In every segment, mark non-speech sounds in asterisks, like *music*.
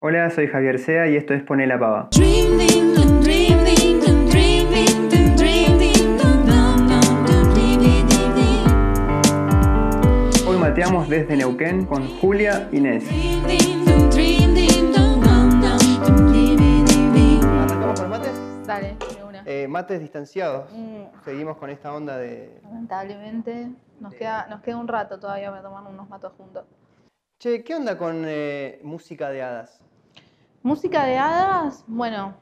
Hola, soy Javier Sea y esto es Pone la Pava. Hoy mateamos desde Neuquén con Julia Inés. ¿Arrancamos con mates? Dale, de una. Eh, mates distanciados. Mm, Seguimos con esta onda de... lamentablemente nos queda, nos queda un rato todavía para tomar unos matos juntos. Che, ¿qué onda con eh, música de hadas? Música de hadas, bueno,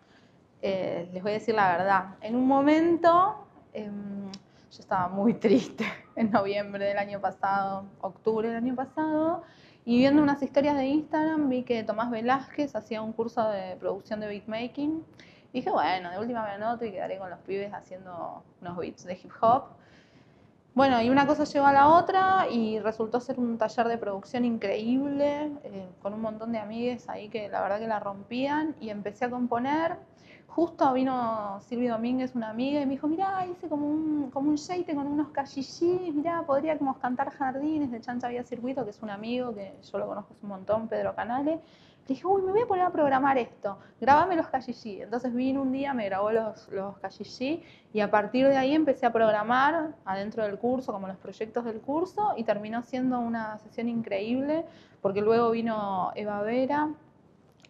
eh, les voy a decir la verdad. En un momento em, yo estaba muy triste *laughs* en noviembre del año pasado, octubre del año pasado, y viendo unas historias de Instagram vi que Tomás Velázquez hacía un curso de producción de beatmaking. Dije, bueno, de última me anoto y quedaré con los pibes haciendo unos beats de hip hop. Bueno, y una cosa llevó a la otra y resultó ser un taller de producción increíble, eh, con un montón de amigues ahí que la verdad que la rompían y empecé a componer. Justo vino Silvio Domínguez, una amiga, y me dijo, mirá, hice como un, como un con unos cachillís, mirá, podríamos cantar Jardines de Chancha Vía Circuito, que es un amigo que yo lo conozco un montón, Pedro Canales. Dije, uy, me voy a poner a programar esto, grabame los cachillí. Entonces vino un día, me grabó los, los cachillí y a partir de ahí empecé a programar adentro del curso, como los proyectos del curso, y terminó siendo una sesión increíble, porque luego vino Eva Vera,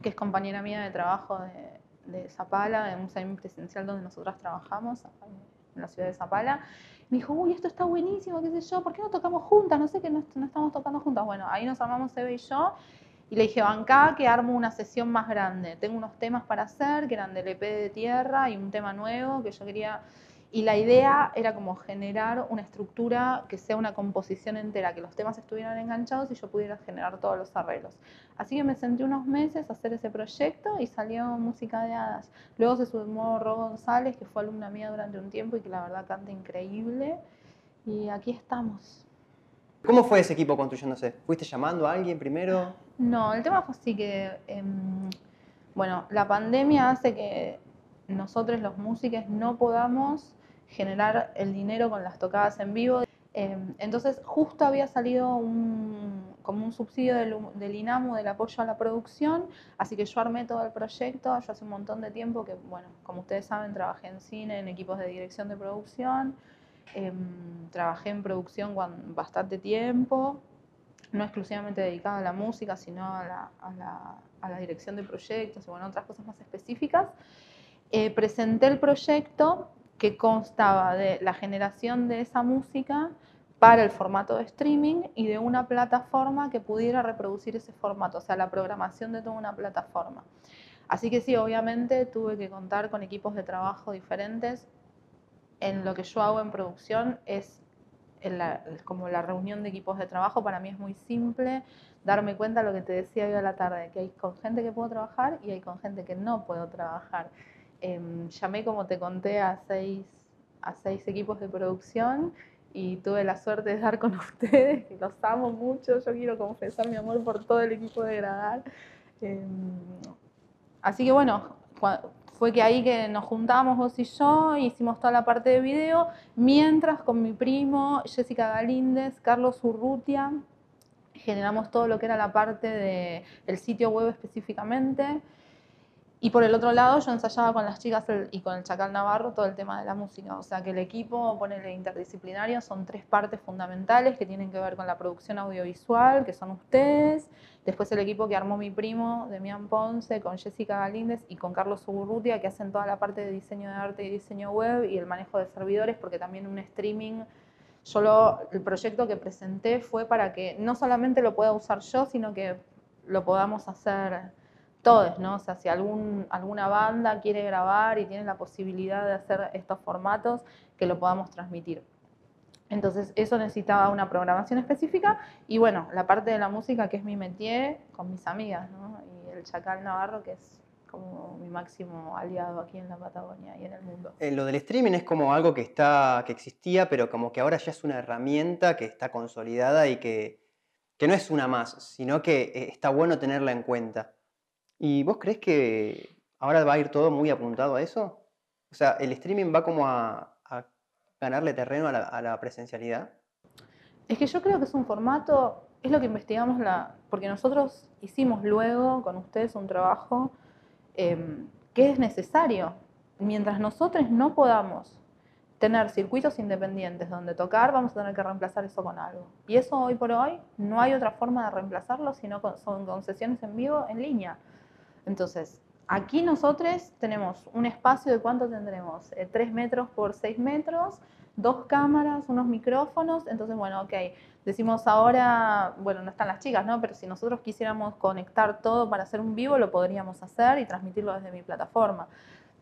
que es compañera mía de trabajo de, de Zapala, de un semipresencial donde nosotras trabajamos, en la ciudad de Zapala. Me dijo, uy, esto está buenísimo, qué sé yo, ¿por qué no tocamos juntas? No sé que no, no estamos tocando juntas. Bueno, ahí nos armamos Eva y yo y le dije, bancá, que armo una sesión más grande. Tengo unos temas para hacer, que eran del EP de tierra y un tema nuevo que yo quería... Y la idea era como generar una estructura que sea una composición entera, que los temas estuvieran enganchados y yo pudiera generar todos los arreglos. Así que me senté unos meses hacer ese proyecto y salió Música de Hadas. Luego se sumó Ro González, que fue alumna mía durante un tiempo y que la verdad canta increíble. Y aquí estamos. ¿Cómo fue ese equipo construyéndose? ¿Fuiste llamando a alguien primero? No, el tema fue así que, em, bueno, la pandemia hace que nosotros los músicos no podamos generar el dinero con las tocadas en vivo. Em, entonces justo había salido un, como un subsidio del, INAMU del apoyo a la producción, así que yo armé todo el proyecto, yo hace un montón de tiempo que, bueno, como ustedes saben, trabajé en cine, en equipos de dirección de producción, em, trabajé en producción bastante tiempo, no exclusivamente dedicada a la música, sino a la dirección de proyectos y bueno, otras cosas más específicas. Eh, presenté el proyecto que constaba de la generación de esa música para el formato de streaming y de una plataforma que pudiera reproducir ese formato, o sea, la programación de toda una plataforma. Así que sí, obviamente tuve que contar con equipos de trabajo diferentes. En lo que yo hago en producción es en la, como la reunión de equipos de trabajo, para mí es muy simple darme cuenta de lo que te decía hoy a la tarde, que hay con gente que puedo trabajar y hay con gente que no puedo trabajar. Eh, llamé, como te conté, a seis, a seis equipos de producción y tuve la suerte de estar con *laughs* ustedes, que los amo mucho. Yo quiero confesar mi amor por todo el equipo de Gradar. Eh, así que bueno, fue que ahí que nos juntamos vos y yo, hicimos toda la parte de video, mientras con mi primo Jessica Galíndez, Carlos Urrutia, generamos todo lo que era la parte del el sitio web específicamente. Y por el otro lado, yo ensayaba con las chicas y con el Chacal Navarro todo el tema de la música. O sea que el equipo, ponele interdisciplinario, son tres partes fundamentales que tienen que ver con la producción audiovisual, que son ustedes. Después el equipo que armó mi primo, Demian Ponce, con Jessica Galíndez y con Carlos Suburrutia, que hacen toda la parte de diseño de arte y diseño web y el manejo de servidores, porque también un streaming. Yo lo, el proyecto que presenté fue para que no solamente lo pueda usar yo, sino que lo podamos hacer todos, ¿no? O sea, si alguna banda quiere grabar y tiene la posibilidad de hacer estos formatos, que lo podamos transmitir. Entonces, eso necesitaba una programación específica y bueno, la parte de la música que es mi métier con mis amigas. Y el Chacal Navarro, que es como mi máximo aliado aquí en la Patagonia y en el mundo. Eh, lo del streaming es como algo que, está, que existía, pero como que ahora ya es una herramienta que está consolidada y que, que no es una más, sino que eh, está bueno tenerla en cuenta. ¿Y vos crees que ahora va a ir todo muy apuntado a eso? O sea, ¿el streaming va como a, a ganarle terreno a la, a la, presencialidad? Es que yo creo que es un formato, es lo que investigamos la, porque nosotros hicimos luego con ustedes un trabajo em, que es necesario. Mientras nosotros no podamos tener circuitos independientes donde tocar, vamos a tener que reemplazar eso con algo. Y eso hoy por hoy no hay otra forma de reemplazarlo sino con, son con sesiones en vivo en línea. Entonces, aquí nosotros tenemos un espacio de cuánto tendremos, eh, 3 metros por 6 metros, dos cámaras, unos micrófonos, entonces bueno, ok, decimos ahora, bueno, no están las chicas, ¿no? Pero si nosotros quisiéramos conectar todo para hacer un vivo, lo podríamos hacer y transmitirlo desde mi plataforma.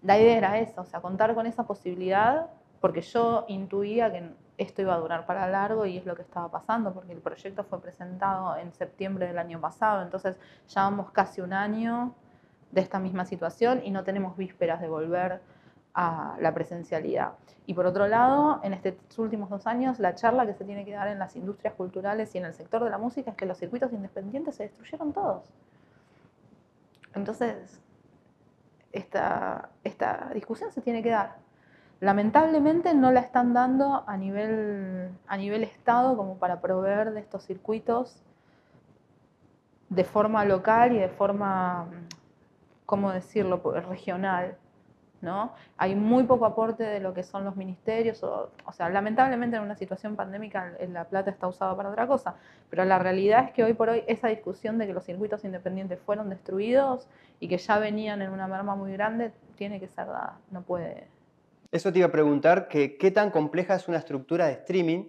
La idea era esa, o sea, contar con esa posibilidad porque yo intuía que esto iba a durar para largo y es lo que estaba pasando, porque el proyecto fue presentado en septiembre del año pasado, entonces llevamos casi un año de esta misma situación y no tenemos vísperas de volver a la presencialidad. Y por otro lado, en estos últimos dos años, la charla que se tiene que dar en las industrias culturales y en el sector de la música es que los circuitos independientes se destruyeron todos. Entonces, esta, esta discusión se tiene que dar. Lamentablemente no la están dando a nivel, a nivel Estado como para proveer de estos circuitos de forma local y de forma, ¿cómo decirlo?, regional. ¿no? Hay muy poco aporte de lo que son los ministerios, o, sea, lamentablemente en una situación pandémica la plata está usada para otra cosa, pero la realidad es que hoy por hoy esa discusión de que los circuitos independientes fueron destruidos y que ya venían en una merma muy grande, tiene que ser dada, no puede, eso te iba a preguntar, que, qué tan compleja es una estructura de streaming,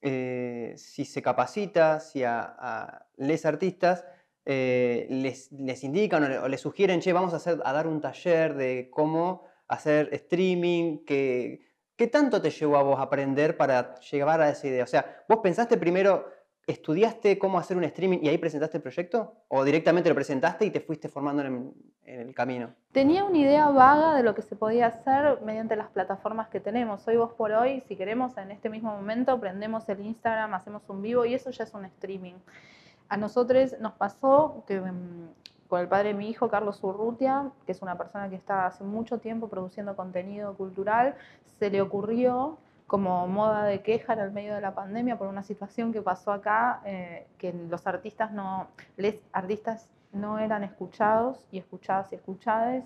eh, si se capacita, si a, a les artistas eh, les, indican o les sugieren, che, vamos a, hacer, a dar un taller de cómo hacer streaming, que, ¿qué tanto te llevó a vos aprender para llegar a esa idea? O sea, vos pensaste primero ¿Estudiaste cómo hacer un streaming y ahí presentaste el proyecto? ¿O directamente lo presentaste y te fuiste formando en, el camino? Tenía una idea vaga de lo que se podía hacer mediante las plataformas que tenemos. Hoy vos por hoy, si queremos, en este mismo momento, prendemos el Instagram, hacemos un vivo y eso ya es un streaming. A nosotros nos pasó que mm, con el padre de mi hijo, Carlos Urrutia, que es una persona que está hace mucho tiempo produciendo contenido cultural, se le ocurrió como moda de queja en el medio de la pandemia por una situación que pasó acá, eh, que los artistas no, les artistas no eran escuchados y escuchadas y escuchadas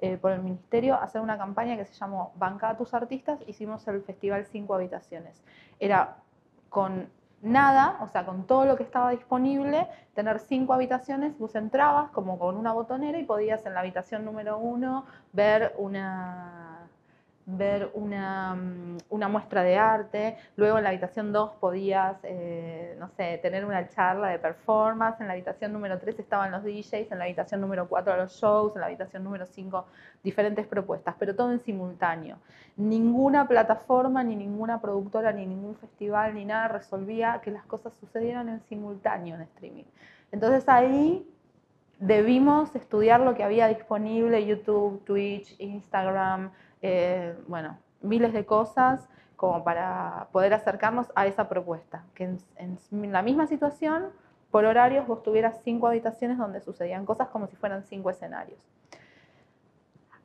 eh, por el ministerio, hacer una campaña que se llamó Banca a tus artistas, hicimos el festival Cinco Habitaciones. Era con nada, o sea, con todo lo que estaba disponible, tener cinco habitaciones, vos entrabas como con una botonera y podías en la habitación número uno ver una ver una, mm, una, muestra de arte, luego en la habitación 2 podías, eh, no sé, tener una charla de performance, en la habitación número 3 estaban los DJs, en la habitación número 4 los shows, en la habitación número 5 diferentes propuestas, pero todo en simultáneo. Ninguna plataforma, ni ninguna productora, ni ningún festival, ni nada resolvía que las cosas sucedieran en simultáneo en streaming. Entonces ahí debimos estudiar lo que había disponible, YouTube, Twitch, Instagram, eh, bueno, miles de cosas como para poder acercarnos a esa propuesta, que en, la misma situación, por horarios, vos tuvieras cinco habitaciones donde sucedían cosas como si fueran cinco escenarios.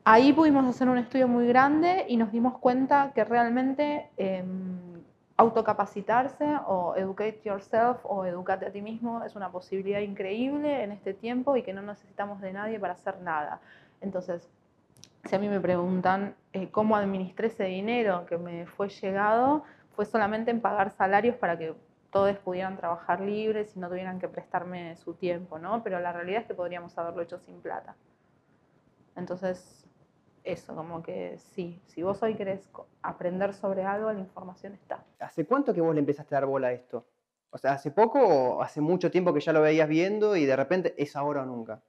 Ahí pudimos hacer un estudio muy grande y nos dimos cuenta que realmente em, autocapacitarse o educate yourself o educate a ti mismo es una posibilidad increíble en este tiempo y que no necesitamos de nadie para hacer nada. Entonces, si a mí me preguntan eh, cómo administré ese dinero que me fue llegado, fue solamente en pagar salarios para que todos pudieran trabajar libres y no tuvieran que prestarme su tiempo, ¿no? Pero la realidad es que podríamos haberlo hecho sin plata. Entonces, eso, como que sí, si vos hoy querés aprender sobre algo, la información está. ¿Hace cuánto que vos le empezaste a dar bola a esto? O sea, ¿hace poco o hace mucho tiempo que ya lo veías viendo y de repente es ahora o nunca?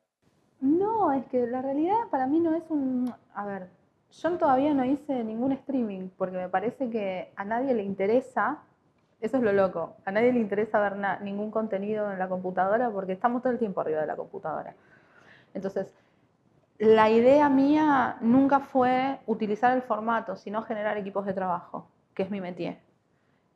No, es que la realidad para mí no es un... A ver, yo todavía no hice ningún streaming porque me parece que a nadie le interesa, eso es lo loco, a nadie le interesa ver ningún contenido en la computadora porque estamos todo el tiempo arriba de la computadora. Entonces, la idea mía nunca fue utilizar el formato, sino generar equipos de trabajo, que es mi métier.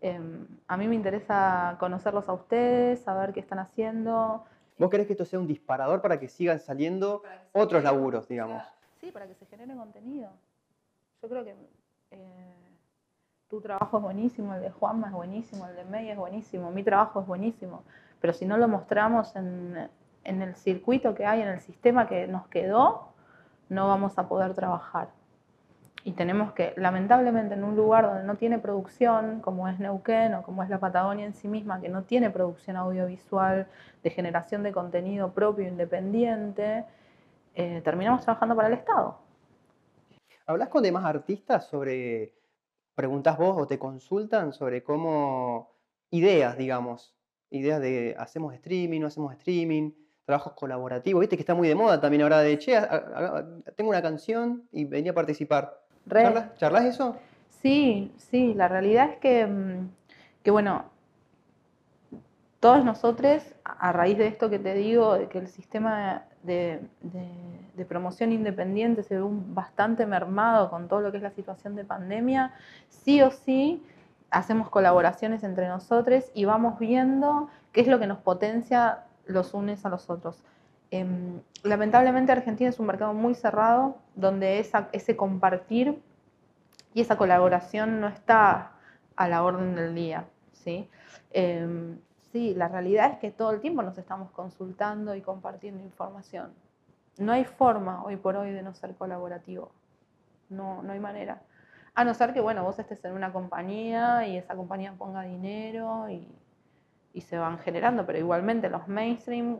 Em, a mí me interesa conocerlos a ustedes, saber qué están haciendo, ¿Vos querés que esto sea un disparador para que sigan saliendo otros laburos, digamos? Sí, para que se genere contenido. Yo creo que eh, tu trabajo es buenísimo, el de Juanma es buenísimo, el de May es buenísimo, mi trabajo es buenísimo, pero si no lo mostramos en, en el circuito que hay, en el sistema que nos quedó, no vamos a poder trabajar. Y tenemos que, lamentablemente, en un lugar donde no tiene producción, como es Neuquén o como es la Patagonia en sí misma, que no tiene producción audiovisual de generación de contenido propio, independiente, eh, terminamos trabajando para el Estado. ¿Hablas con demás artistas sobre, preguntas vos o te consultan sobre cómo, ideas, digamos, ideas de hacemos streaming, no hacemos streaming, trabajos colaborativos, viste que está muy de moda también ahora de, che, tengo una canción y venía a participar. ¿Charlas, eso? Sí, sí, la realidad es que, mm, que, bueno, todos nosotros, a raíz de esto que te digo, de que el sistema de, promoción independiente se ve bastante mermado con todo lo que es la situación de pandemia, sí o sí hacemos colaboraciones entre nosotros y vamos viendo qué es lo que nos potencia los unes a los otros. Em, lamentablemente Argentina es un mercado muy cerrado, donde ese compartir y esa colaboración no está a la orden del día. ¿sí? Em, sí, la realidad es que todo el tiempo nos estamos consultando y compartiendo información. No hay forma hoy por hoy de no ser colaborativo. No, no hay manera. A no ser que, bueno, vos estés en una compañía y esa compañía ponga dinero y, y se van generando, pero igualmente los mainstream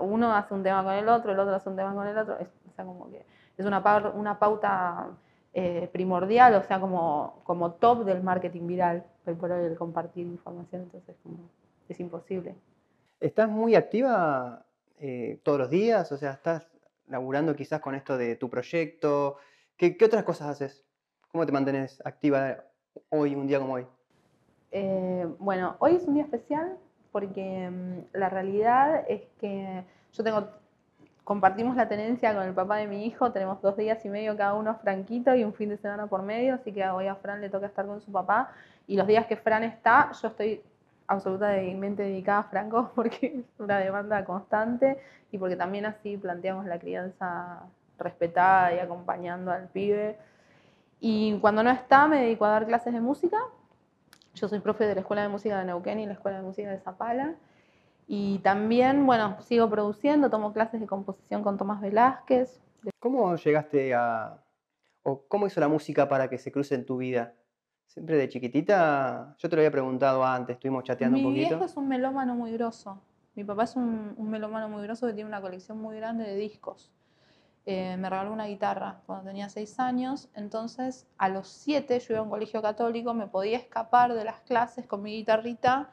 uno hace un tema con el otro, el otro hace un tema con el otro, es, como que es una, una pauta eh, primordial, o sea, como, como top del marketing viral, por el compartir información, entonces como, es imposible. ¿Estás muy activa eh, todos los días? O sea, ¿estás laburando quizás con esto de tu proyecto? ¿Qué, ¿Qué, otras cosas haces? ¿Cómo te mantienes activa hoy, un día como hoy? Eh, bueno, hoy es un día especial porque mm, la realidad es que yo tengo, compartimos la tenencia con el papá de mi hijo, tenemos dos días y medio cada uno franquito y un fin de semana por medio, así que hoy a Fran le toca estar con su papá y los días que Fran está, yo estoy absolutamente dedicada a Franco *laughs* porque es una demanda constante y porque también así planteamos la crianza respetada y acompañando al pibe. Y cuando no está, me dedico a dar clases de música yo soy profe de la Escuela de Música de Neuquén y la Escuela de Música de Zapala. Y también, bueno, sigo produciendo, tomo clases de composición con Tomás Velázquez. ¿Cómo llegaste a, o cómo hizo la música para que se cruce en tu vida? ¿Siempre de chiquitita? Yo te lo había preguntado antes, estuvimos chateando un poquito. Mi viejo es un melómano muy grosso. Mi papá es un, un melómano muy grosso que tiene una colección muy grande de discos. Eh, me regaló una guitarra cuando tenía seis años, entonces a los siete yo iba a un colegio católico, me podía escapar de las clases con mi guitarrita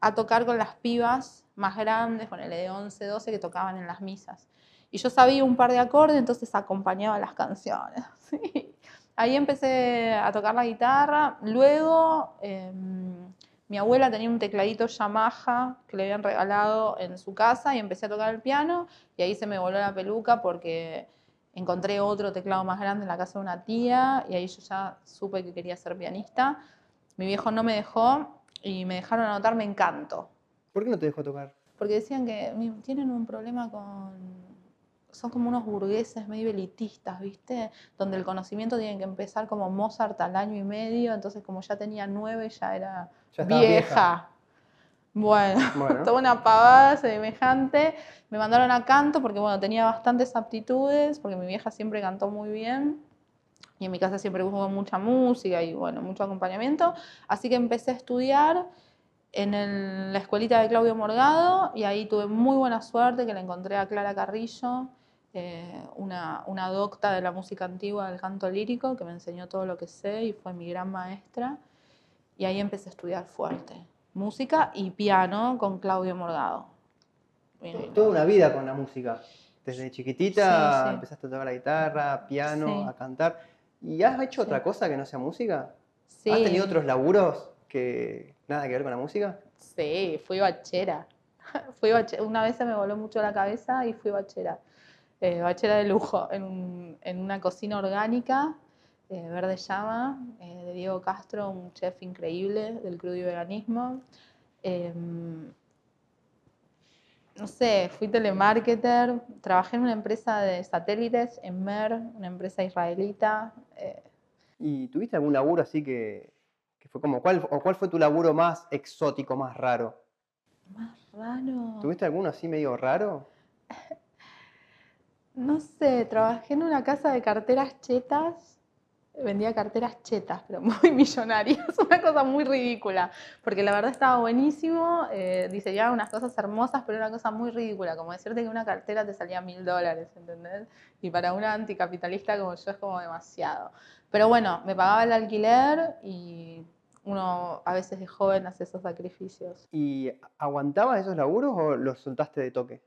a tocar con las pibas más grandes, con el de 11, 12 que tocaban en las misas. Y yo sabía un par de acordes, entonces acompañaba las canciones. *laughs* Ahí empecé a tocar la guitarra. Luego em, mi abuela tenía un tecladito Yamaha que le habían regalado en su casa y empecé a tocar el piano y ahí se me voló la peluca porque encontré otro teclado más grande en la casa de una tía y ahí yo ya supe que quería ser pianista. Mi viejo no me dejó y me dejaron anotarme en canto. ¿Por qué no te dejó tocar? Porque decían que tienen un problema con son como unos burgueses medio elitistas, ¿viste? Donde el conocimiento tiene que empezar como Mozart al año y medio, entonces como ya tenía nueve ya era vieja. *laughs* Bueno, toda una pavada semejante. Me mandaron a canto porque, bueno, tenía bastantes aptitudes, porque mi vieja siempre cantó muy bien. Y en mi casa siempre hubo mucha música y, bueno, mucho acompañamiento. Así que empecé a estudiar en la escuelita de Claudio Morgado y ahí tuve muy buena suerte que le encontré a Clara Carrillo, eh, una, una, docta de la música antigua del canto lírico que me enseñó todo lo que sé y fue mi gran maestra. Y ahí empecé a estudiar fuerte, música y piano con Claudio Morgado. Toda una vida con la música. Desde chiquitita empezaste a tocar la guitarra, piano, a cantar. ¿Y has hecho otra cosa que no sea música? ¿Has tenido otros laburos que nada que ver con la música? Sí, fui bachera. *laughs* fui bachera. Una vez se me voló mucho la cabeza y fui bachera eh, bachera de lujo en, una cocina orgánica, eh, Verde Llama, eh, de Diego Castro, un chef increíble del crudo y veganismo. Em, no sé, fui telemarketer, trabajé en una empresa de satélites, en MER, una empresa israelita. Eh. ¿Y tuviste algún laburo así que, fue como, ¿cuál, o cuál fue tu laburo más exótico, más raro? Más Raro. ¿Tuviste alguno así medio raro? *laughs* No sé, trabajé en una casa de carteras chetas. Vendía carteras chetas, pero *laughs* muy millonarias. *laughs* Una cosa muy ridícula. Porque la verdad estaba buenísimo. Eh, diseñaba unas cosas hermosas, pero una cosa muy ridícula. Como decirte que una cartera te salía mil dólares, ¿entendés? Y para una anticapitalista como yo es como demasiado. Pero bueno, me pagaba el alquiler y uno a veces de joven hace esos sacrificios. ¿Y aguantabas esos laburos o los soltaste de toque?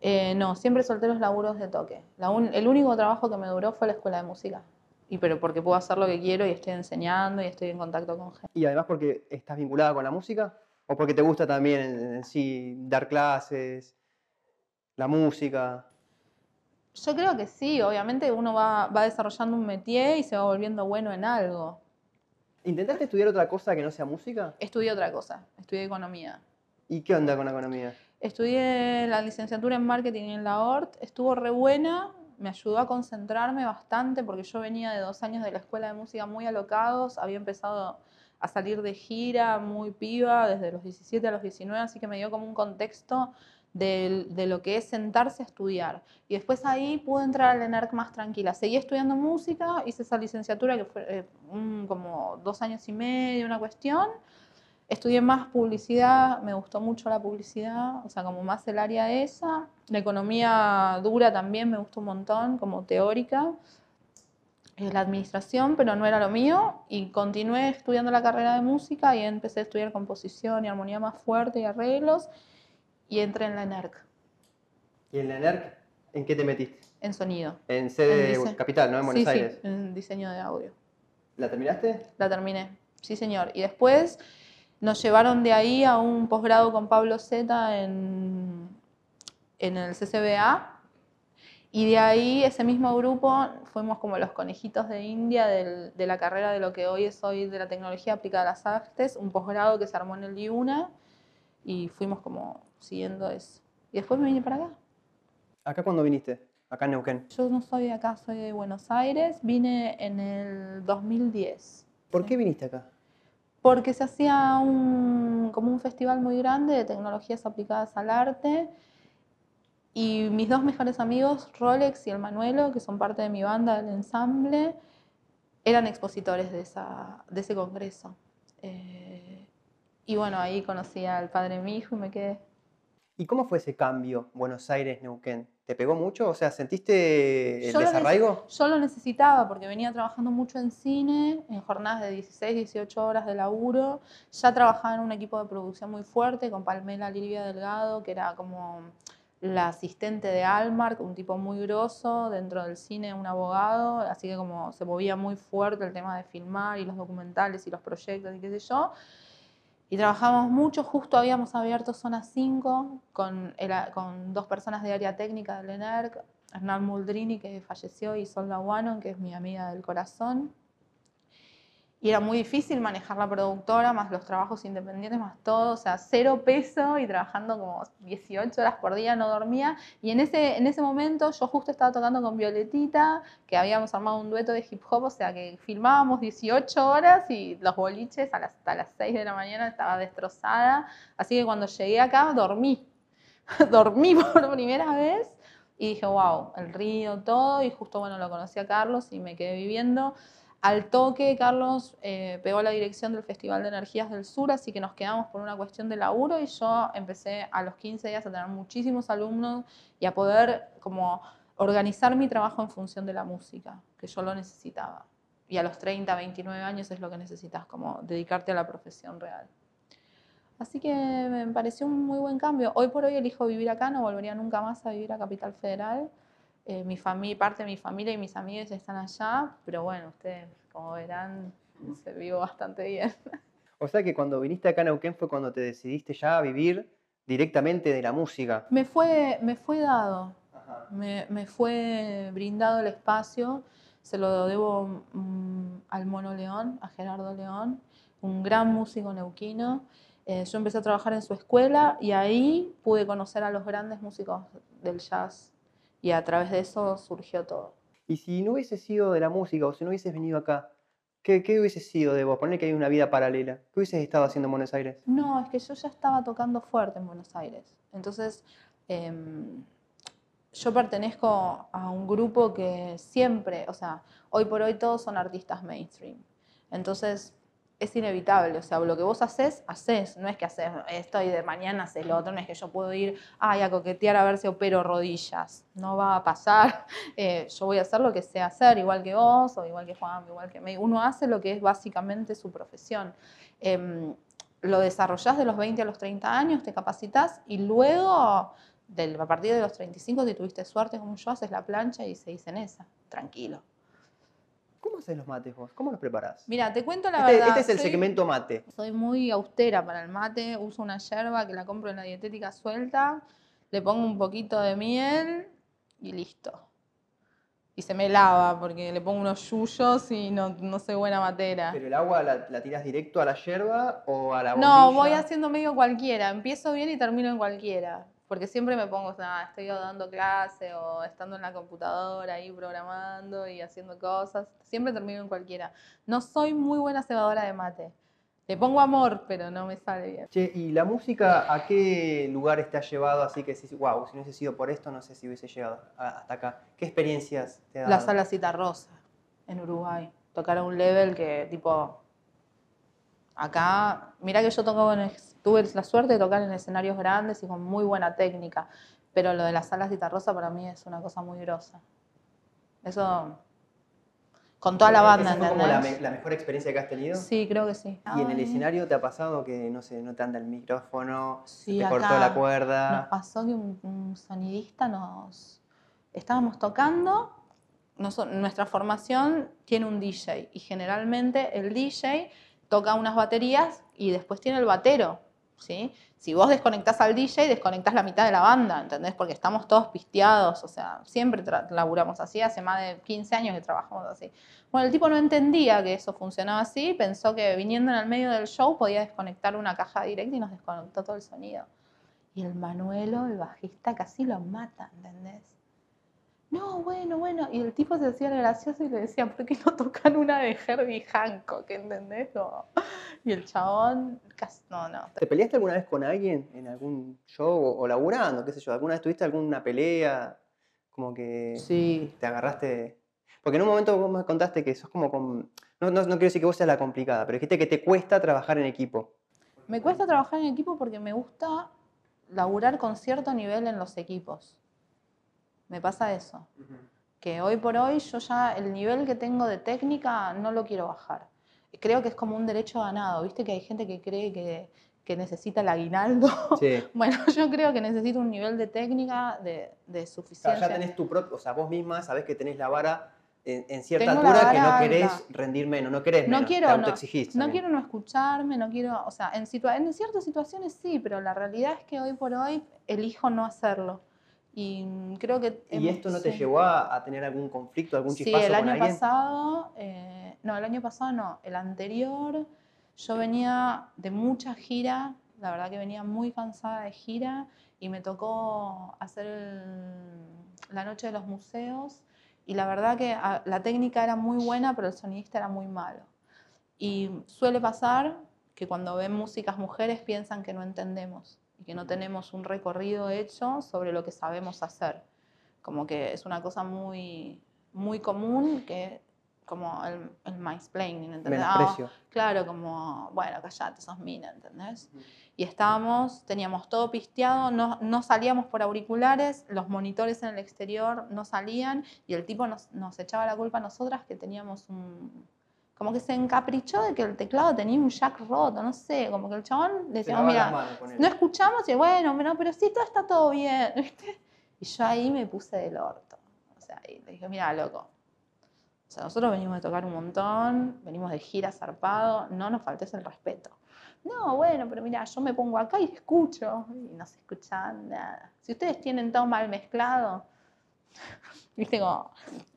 Eh, no, siempre solté los laburos de toque. La un- el único trabajo que me duró fue la escuela de música. Y pero porque puedo hacer lo que quiero y estoy enseñando y estoy en contacto con gente. ¿Y además porque estás vinculada con la música? ¿O porque te gusta también en, en sí dar clases, la música? Yo creo que sí, obviamente uno va, va desarrollando un métier y se va volviendo bueno en algo. ¿Intentaste estudiar otra cosa que no sea música? Estudié otra cosa, estudié economía. ¿Y qué onda con la economía? Estudié la licenciatura en marketing en la ORT, estuvo re buena, me ayudó a concentrarme bastante porque yo venía de dos años de la escuela de música muy alocados, había empezado a salir de gira muy piba desde los 17 a los 19, así que me dio como un contexto del- de, lo que es sentarse a estudiar. Y después ahí pude entrar al ENERC más tranquila. Seguí estudiando música, hice esa licenciatura que fue eh, un- como dos años y medio, una cuestión. Estudié más publicidad, me gustó mucho la publicidad, o sea, como más el área esa. La economía dura también me gustó un montón, como teórica. Eh, La administración, pero no era lo mío. Y continué estudiando la carrera de música y empecé a estudiar composición y armonía más fuerte y arreglos. Y entré en la ENERC, ¿Y en la ENERC en qué te metiste? en sonido. En sede En capital, ¿no? En Buenos sí, Aires. sí, en diseño de audio. ¿La terminaste? La terminé, sí señor. Y después nos llevaron de ahí a un posgrado con Pablo Zeta en, en el CCBA. Y de ahí, ese mismo grupo, fuimos como los conejitos de India del- de la carrera de lo que hoy es hoy de la tecnología aplicada a las artes, un posgrado que se armó en el IUNA y fuimos como siguiendo eso. Y después me vine para acá. ¿Acá cuándo viniste? Acá en Neuquén. Yo no soy de acá, soy de Buenos Aires, vine en el 2010. ¿Por qué viniste acá? Porque se hacía un, como un festival muy grande de tecnologías aplicadas al arte y mis dos mejores amigos, Rolex y el Manuelo, que son parte de mi banda del ensamble, eran expositores de, esa, de ese congreso. Eh, y bueno, ahí conocí al padre de mi hijo y me quedé. ¿Y cómo fue ese cambio Buenos Aires-Neuquén? ¿Te pegó mucho? O sea, ¿sentiste el Yo desarraigo? Yo lo necesitaba porque venía trabajando mucho en cine, en jornadas de 16, 18 horas de laburo. Ya trabajaba en un equipo de producción muy fuerte con Palmela Livia Delgado, que era como la asistente de Almark, un tipo muy grosso, dentro del cine un abogado, así que como se movía muy fuerte el tema de filmar y los documentales y los proyectos y qué sé yo. Y trabajábamos mucho, justo habíamos abierto Zona 5 con, el con dos personas de área técnica del ENERC, Hernán Muldrini, que falleció, y Solda Wanon, que es mi amiga del corazón. Y era muy difícil manejar la productora, más los trabajos independientes, más todo, o sea, cero peso y trabajando como 18 horas por día, no dormía. Y en ese, en ese momento yo justo estaba tocando con Violetita, que habíamos armado un dueto de hip hop, o sea, que filmábamos 18 horas y los boliches a las- hasta las 6 de la mañana estaba destrozada. Así que cuando llegué acá dormí, *laughs* dormí por primera vez y dije, wow, el río, todo, y justo, bueno, lo conocí a Carlos y me quedé viviendo. Al toque, Carlos eh, pegó la dirección del Festival de Energías del Sur, así que nos quedamos por una cuestión de laburo y yo empecé a los 15 días a tener muchísimos alumnos y a poder como organizar mi trabajo en función de la música, que yo lo necesitaba. Y a los 30, 29 años es lo que necesitas, como dedicarte a la profesión real. Así que me pareció un muy buen cambio. Hoy por hoy elijo vivir acá, no volvería nunca más a vivir a Capital Federal. Eh, mi familia, parte de mi familia y mis amigos están allá, pero bueno, ustedes como verán, se vivo bastante bien. O sea que cuando viniste acá a Neuquén fue cuando te decidiste ya a vivir directamente de la música. Me fue, me fue dado, me, me fue brindado el espacio, se lo debo mm, al Mono León, a Gerardo León, un gran músico neuquino. Eh, yo empecé a trabajar en su escuela y ahí pude conocer a los grandes músicos del jazz y a través de eso surgió todo. Y si no hubieses sido de la música o si no hubieses venido acá, ¿Qué, ¿Qué hubiese sido de vos? Poner que hay una vida paralela. ¿Qué hubieses estado haciendo en Buenos Aires? No, es que yo ya estaba tocando fuerte en Buenos Aires. Entonces, em, yo pertenezco a un grupo que siempre, o sea, hoy por hoy todos son artistas mainstream. Entonces, es inevitable, o sea, lo que vos haces, haces, no es que haces esto y de mañana haces lo otro, no es que yo puedo ir a coquetear a ver si opero rodillas, no va a pasar, *laughs* Eh, yo voy a hacer lo que sé hacer, igual que vos, o igual que Juan, igual que me, uno hace lo que es básicamente su profesión. Em, lo desarrollás de los 20 a los 30 años, te capacitas y luego, del- a partir de los 35, si tuviste suerte como yo, haces la plancha y se dice en esa, tranquilo. ¿Cómo haces los mates vos? ¿Cómo los preparás? Mira, te cuento la Este, verdad. este es el soy- segmento mate. soy muy austera para el mate, uso una yerba que la compro en la dietética suelta, le pongo un poquito de miel y listo. Y se me lava porque le pongo unos yuyos y no, no soy buena matera. ¿Pero el agua la, la tirás directo a la yerba o a la No, bombilla? voy haciendo medio cualquiera, empiezo bien y termino en cualquiera. Porque siempre me pongo, "Ah, estoy dando clase o estando en la computadora ahí programando y haciendo cosas. Siempre termino en cualquiera. No soy muy buena cebadora de mate. Le pongo amor, pero no me sale bien. Che, ¿y la música a qué lugares te ha llevado así que wow, si no hubiese sido por esto, no sé si hubiese llegado hasta acá? ¿Qué experiencias te ha dado? La sala Cita Rosa en Uruguay. Tocar a un level que tipo. Acá, mira que yo toco en es- tuve la suerte de tocar en escenarios grandes y con muy buena técnica, pero lo de la sala Cita Rosa para mí es una cosa muy grosa. Eso. Con toda la banda, ¿Esa fue como la, ¿entendés? me- la mejor experiencia que has tenido? Sí, creo que sí. ¿Y en el escenario te ha pasado que, no sé, no te anda el micrófono, Sí, te cortó la Nos cuerda? pasó que un, un sonidista nos... Estábamos tocando, nuestra formación tiene un DJ y generalmente el DJ toca unas baterías y después tiene el batero, Si vos desconectás al DJ, desconectás la mitad de la banda, ¿entendés? Porque estamos todos pisteados, o sea, siempre laburamos así, hace más de 15 años que trabajamos así. Bueno, el tipo no entendía que eso funcionaba así, pensó que viniendo en el medio del show podía desconectar una caja directa y nos desconectó todo el sonido. Y el Manuelo, el bajista, casi lo mata, ¿entendés? No, bueno, bueno. Y el tipo se hacía gracioso y le decía, ¿por qué no tocan una de Herbie Hancock? ¿Entendés? Como- Y el chabón, casi, no, no. ¿Te peleaste alguna vez con alguien en algún show o, o laburando, qué sé yo? ¿Alguna vez tuviste alguna pelea? Como que Sí. te agarraste... Porque en un momento vos me contaste que sos como... con- No, no, no quiero decir que vos seas la complicada, pero dijiste que te cuesta trabajar en equipo. Me cuesta trabajar en equipo porque me gusta laburar con cierto nivel en los equipos. Me pasa eso. que hoy por hoy yo ya el nivel que tengo de técnica no lo quiero bajar. Creo que es como un derecho ganado, ¿viste? Que hay gente que cree que, que necesita el aguinaldo. Sí. *laughs* Bueno, yo creo que necesito un nivel de técnica de, de Claro, suficiencia. ya tenés tu propio, o sea, vos misma sabés que tenés la vara en, en cierta Tengo altura que no querés alta. rendir menos, no querés No quiero, te no. No quiero no escucharme, no quiero, o sea, en, situa- en ciertas situaciones sí, pero la realidad es que hoy por hoy elijo no hacerlo. Y mm, creo que... ¿Y esto no te sí. llevó a, a tener algún conflicto, algún Sí, chispazo el con año alguien? pasado, eh, no, el año pasado no, el anterior, yo venía de mucha gira, la verdad que venía muy cansada de gira y me tocó hacer el- la noche de los museos y la verdad que ah, la técnica era muy buena, pero el sonidista era muy malo. Y suele pasar que cuando ven músicas mujeres piensan que no entendemos y que no tenemos un recorrido hecho sobre lo que sabemos hacer. Como que es una cosa muy, muy común que como el, el mansplaining, ¿entendés? Ah, claro, como, bueno, callate, sos mina, ¿entendés? Y estábamos, teníamos todo pisteado, no, no salíamos por auriculares, los monitores en el exterior no salían y el tipo nos, nos echaba la culpa a nosotras que teníamos un... Como que se encaprichó de que el teclado tenía un jack roto, no sé, como que el chabón le decíamos, mira, no escuchamos y bueno, no, pero sí, todo está todo bien, *laughs* ¿viste? Y yo ahí me puse del orto. O sea, y le dije, mira, loco. O sea, nosotros venimos de tocar un montón, venimos de gira zarpado, no nos faltes el respeto. No, bueno, pero mira, yo me pongo acá y escucho, y no se escucha nada. Si ustedes tienen todo mal mezclado, viste como,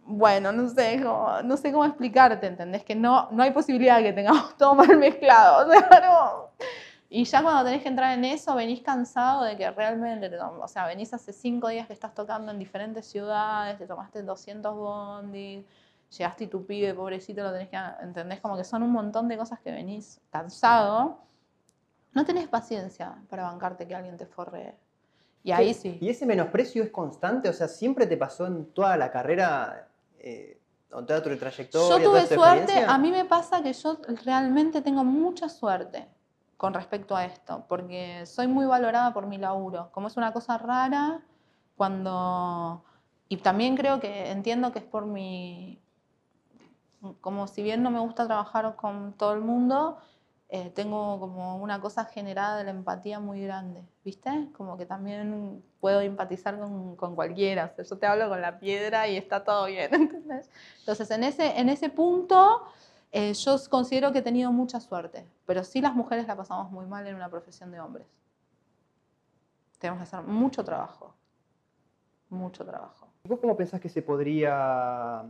bueno, no sé, no sé cómo explicarte, ¿entendés? Que no, no hay posibilidad de que tengamos *laughs* todo mal mezclado, o sea, no. Y ya cuando tenés que entrar en eso, venís cansado de que realmente, o sea, venís hace cinco días que estás tocando en diferentes ciudades, te tomaste 200 bondis, llegaste y tu pibe, pobrecito, lo tenés que... ¿Entendés? Como que son un montón de cosas que venís cansado. No tenés paciencia para bancarte que alguien te forre. Y ahí sí. ¿Y ese menosprecio es constante? O sea, ¿siempre te pasó en toda la carrera, eh, en toda tu trayectoria? Yo tuve suerte, a mí me pasa que yo realmente tengo mucha suerte con respecto a esto, porque soy muy valorada por mi laburo. Como es una cosa rara, cuando... Y también creo que entiendo que es por mi... Como si bien no me gusta trabajar con todo el mundo, eh, tengo como una cosa generada de la empatía muy grande, ¿viste? Como que también puedo empatizar con, con cualquiera. O sea, yo te hablo con la piedra y está todo bien, *laughs* ¿entendés? Entonces, en ese, en ese punto eh, yo considero que he tenido mucha suerte, pero sí las mujeres la pasamos muy mal en una profesión de hombres. Tenemos que hacer mucho trabajo, mucho trabajo. ¿Vos cómo pensás que se podría,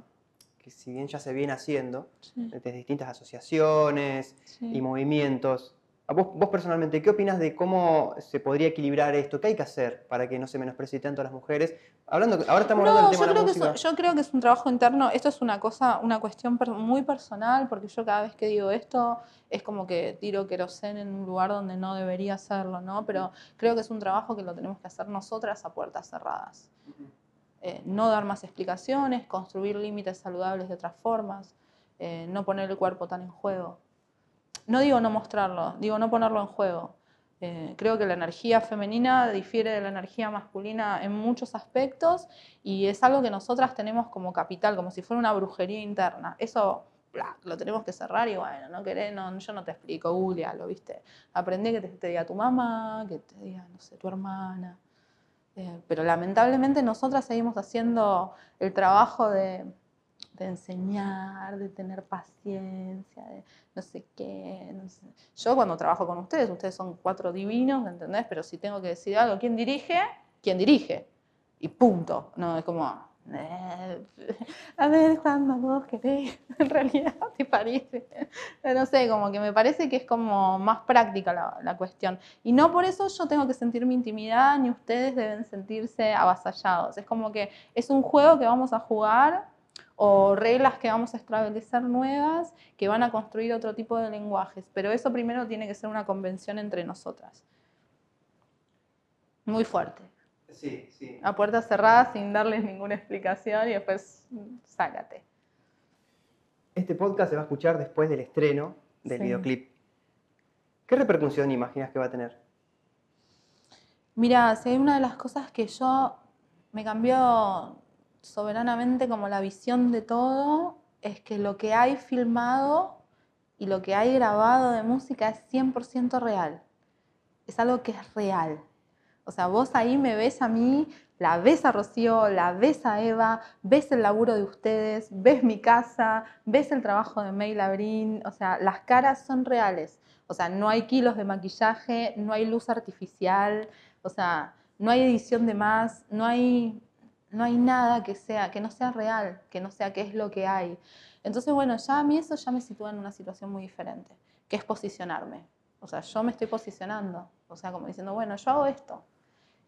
que si bien ya se viene haciendo, desde distintas asociaciones y movimientos, vos, personalmente, ¿qué opinas de cómo se podría equilibrar esto? ¿Qué hay que hacer para que no se menosprecie tanto a las mujeres? Hablando, ahora estamos hablando del tema de la música. yo creo que es un trabajo interno. Esto es una cosa, una cuestión muy personal, porque yo cada vez que digo esto es como que tiro querosén en un lugar donde no debería hacerlo, ¿no? Pero creo que es un trabajo que lo tenemos que hacer nosotras a puertas cerradas. Eh, no dar más explicaciones, construir límites saludables de otras formas, eh, no poner el cuerpo tan en juego. No digo no mostrarlo, digo no ponerlo en juego. Eh, creo que la energía femenina difiere de la energía masculina en muchos aspectos y es algo que nosotras tenemos como capital, como si fuera una brujería interna. Eso lo tenemos que cerrar y bueno, no querés, no, yo no te explico, lo ¿viste? Aprendí que te, diga tu mamá, que te diga, no sé, tu hermana. Eh, pero lamentablemente nosotras seguimos haciendo el trabajo de enseñar, de tener paciencia, de no sé qué. Yo cuando trabajo con ustedes, ustedes son cuatro divinos, ¿entendés? Pero si tengo que decir algo, ¿quién dirige? ¿Quién dirige? Y punto. No, es como, *laughs* a ver cuando vos querés, *laughs* en realidad te parece. No sé, como que me parece que es como más práctica la, la, cuestión. Y no por eso yo tengo que sentir mi intimidad, ni ustedes deben sentirse avasallados. Es como que es un juego que vamos a jugar o reglas que vamos a establecer nuevas que van a construir otro tipo de lenguajes. Pero eso primero tiene que ser una convención entre nosotras. Muy fuerte. Sí, sí. A puertas cerradas sin darles ninguna explicación y después sácate. Este podcast se va a escuchar después del estreno del videoclip. ¿Qué repercusión imaginas que va a tener? Mira, si hay una de las cosas que yo me cambió soberanamente como la visión de todo es que lo que hay filmado y lo que hay grabado de música es 100% real. Es algo que es real. O sea, vos ahí me ves a mí, la ves a Rocío, la ves a Eva, ves el laburo de ustedes, ves mi casa, ves el trabajo de May Labrín. O sea, las caras son reales. O sea, no hay kilos de maquillaje, no hay luz artificial, o sea, no hay edición de más, no hay no hay nada que, sea, que no sea real, que no sea qué es lo que hay. Entonces, bueno, ya a mí eso ya me sitúa en una situación muy diferente, que es posicionarme. O sea, yo me estoy posicionando, o sea, como diciendo, bueno, yo hago esto.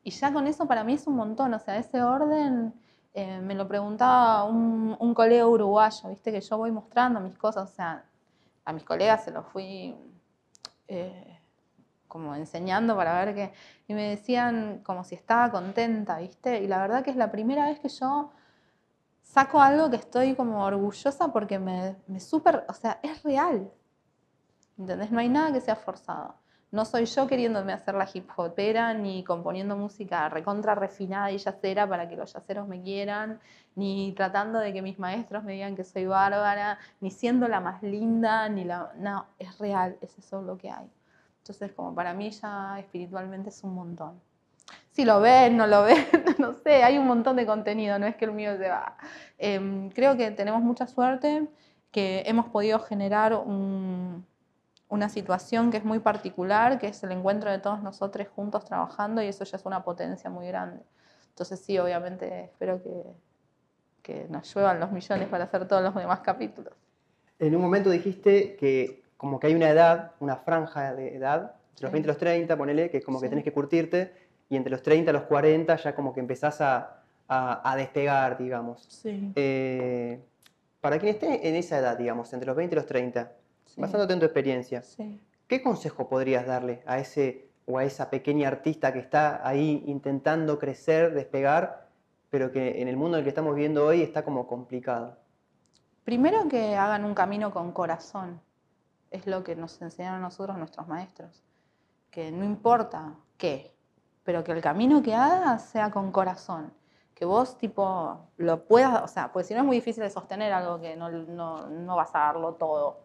Y ya con eso para mí es un montón, o sea, ese orden eh, me lo preguntaba un, colega uruguayo, viste, que yo voy mostrando mis cosas, o sea, a mis colegas se los fui... Eh, como enseñando para ver qué, y me decían como si estaba contenta, ¿viste? Y la verdad que es la primera vez que yo saco algo que estoy como orgullosa porque me, me súper, o sea, es real, ¿entendés? No hay nada que sea forzado. No soy yo queriéndome hacer la hip hopera, ni componiendo música recontra refinada y yacera para que los yaceros me quieran, ni tratando de que mis maestros me digan que soy bárbara, ni siendo la más linda, ni la... No, es real, es eso lo que hay. Entonces, como para mí ya espiritualmente es un montón. Si lo ven, no lo *laughs* ven, no sé, hay un montón de contenido, no es que el mío se va. Em, creo que tenemos mucha suerte, que hemos podido generar una situación que es muy particular, que es el encuentro de todos nosotros juntos trabajando y eso ya es una potencia muy grande. Entonces sí, obviamente espero que, que nos lluevan los millones para hacer todos los demás capítulos. En un momento dijiste que como que hay una edad, una franja de edad, entre los 20 y los 30, ponele, que es como que tenés que curtirte, y entre los 30 y los 40 ya como que empezás a, a, despegar, digamos. Sí. Eh, Para quien esté en esa edad, digamos, entre los 20 y los 30, Sí. basándote en tu experiencia, Sí. ¿qué consejo podrías darle a ese o a esa pequeña artista que está ahí intentando crecer, despegar, pero que en el mundo en el que estamos viviendo hoy está como complicado? Primero que hagan un camino con corazón. Es lo que nos enseñaron nosotros nuestros maestros. Que no importa qué, pero que el camino que hagas sea con corazón. Que vos, tipo, lo puedas, o sea, pues si no es muy difícil de sostener algo que no, no, no vas a darlo todo.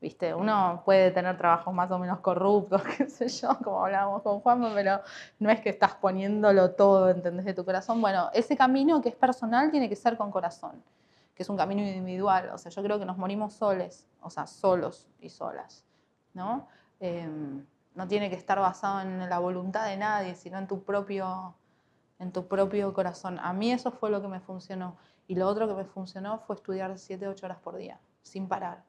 ¿Viste? Uno puede tener trabajos más o menos corruptos, *laughs* qué sé yo, como hablábamos con Juan, pero no es que estás poniéndolo todo, ¿entendés? De tu corazón. Bueno, ese camino que es personal tiene que ser con corazón que es un camino individual. O sea, yo creo que nos morimos soles, o sea, solos y solas, ¿no? Eh, no tiene que estar basado en la voluntad de nadie, sino en tu propio, en tu propio corazón. A mí eso fue lo que me funcionó. Y lo otro que me funcionó fue estudiar 7, 8 horas por día, sin parar.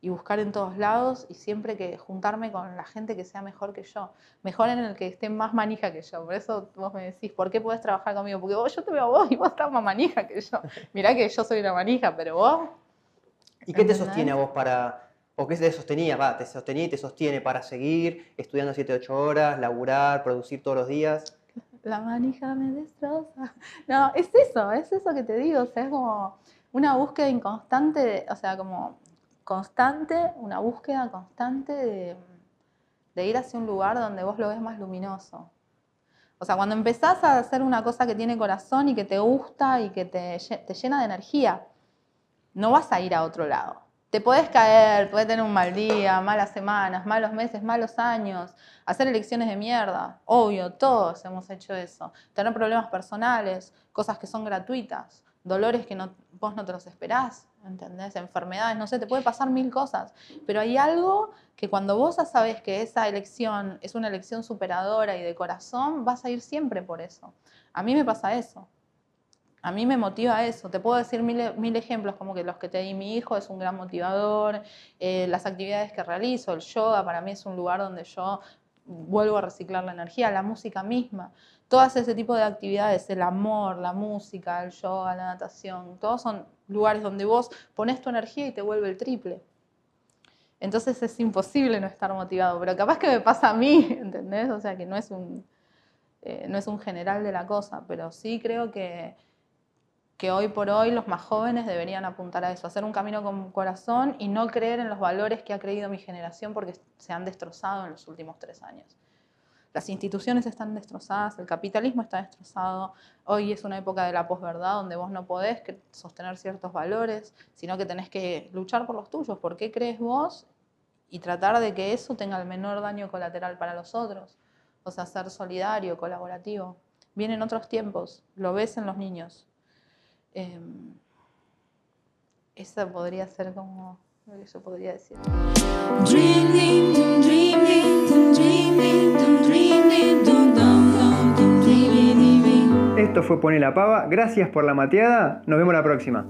Y buscar en todos lados y siempre que juntarme con la gente que sea mejor que yo. Mejor en el que esté más manija que yo. Por eso vos me decís, ¿por qué podés trabajar conmigo? Porque vos, yo te veo a vos y vos estás más manija que yo. *laughs* Mirá que yo soy una manija, pero vos... ¿Y qué te sostiene a vos para, o qué te sostenía, va, te sostenía y te sostiene para seguir estudiando 7, 8 horas, laburar, producir todos los días? La manija me destroza. *laughs* No, es eso, es eso que te digo. O sea, es como una búsqueda inconstante, o sea, como constante, una búsqueda constante de, ir hacia un lugar donde vos lo ves más luminoso. O sea, cuando empezás a hacer una cosa que tiene corazón y que te gusta y que te, te llena de energía, no vas a ir a otro lado. Te podés caer, podés tener un mal día, malas semanas, malos meses, malos años, hacer elecciones de mierda. Obvio, todos hemos hecho eso. Tener problemas personales, cosas que son gratuitas, dolores que no, vos no te los esperás, ¿entendés? Enfermedades, no sé, te puede pasar mil cosas. Pero hay algo que cuando vos ya sabés que esa elección es una elección superadora y de corazón, vas a ir siempre por eso. A mí me pasa eso. A mí me motiva eso. Te puedo decir mil, mil ejemplos, como que los que te di mi hijo es un gran motivador, eh, las actividades que realizo, el yoga para mí es un lugar donde yo vuelvo a reciclar la energía, la música misma. Todas ese tipo de actividades, el amor, la música, el yoga, la natación, todos son lugares donde vos pones tu energía y te vuelve el triple. Entonces es imposible no estar motivado, pero capaz que me pasa a mí, *laughs* ¿entendés? O sea que no es un, eh, no es un general de la cosa, pero sí creo que, que hoy por hoy los más jóvenes deberían apuntar a eso, hacer un camino con corazón y no creer en los valores que ha creído mi generación porque se han destrozado en los últimos tres años. Las instituciones están destrozadas, el capitalismo está destrozado, hoy es una época de la posverdad donde vos no podés sostener ciertos valores, sino que tenés que luchar por los tuyos, por qué crees vos y tratar de que eso tenga el menor daño colateral para los otros, o sea, ser solidario, colaborativo. Vienen otros tiempos, lo ves en los niños. Eh, esa podría ser como yo podría decir. Esto fue Pone la Pava. Gracias por la mateada. Nos vemos la próxima.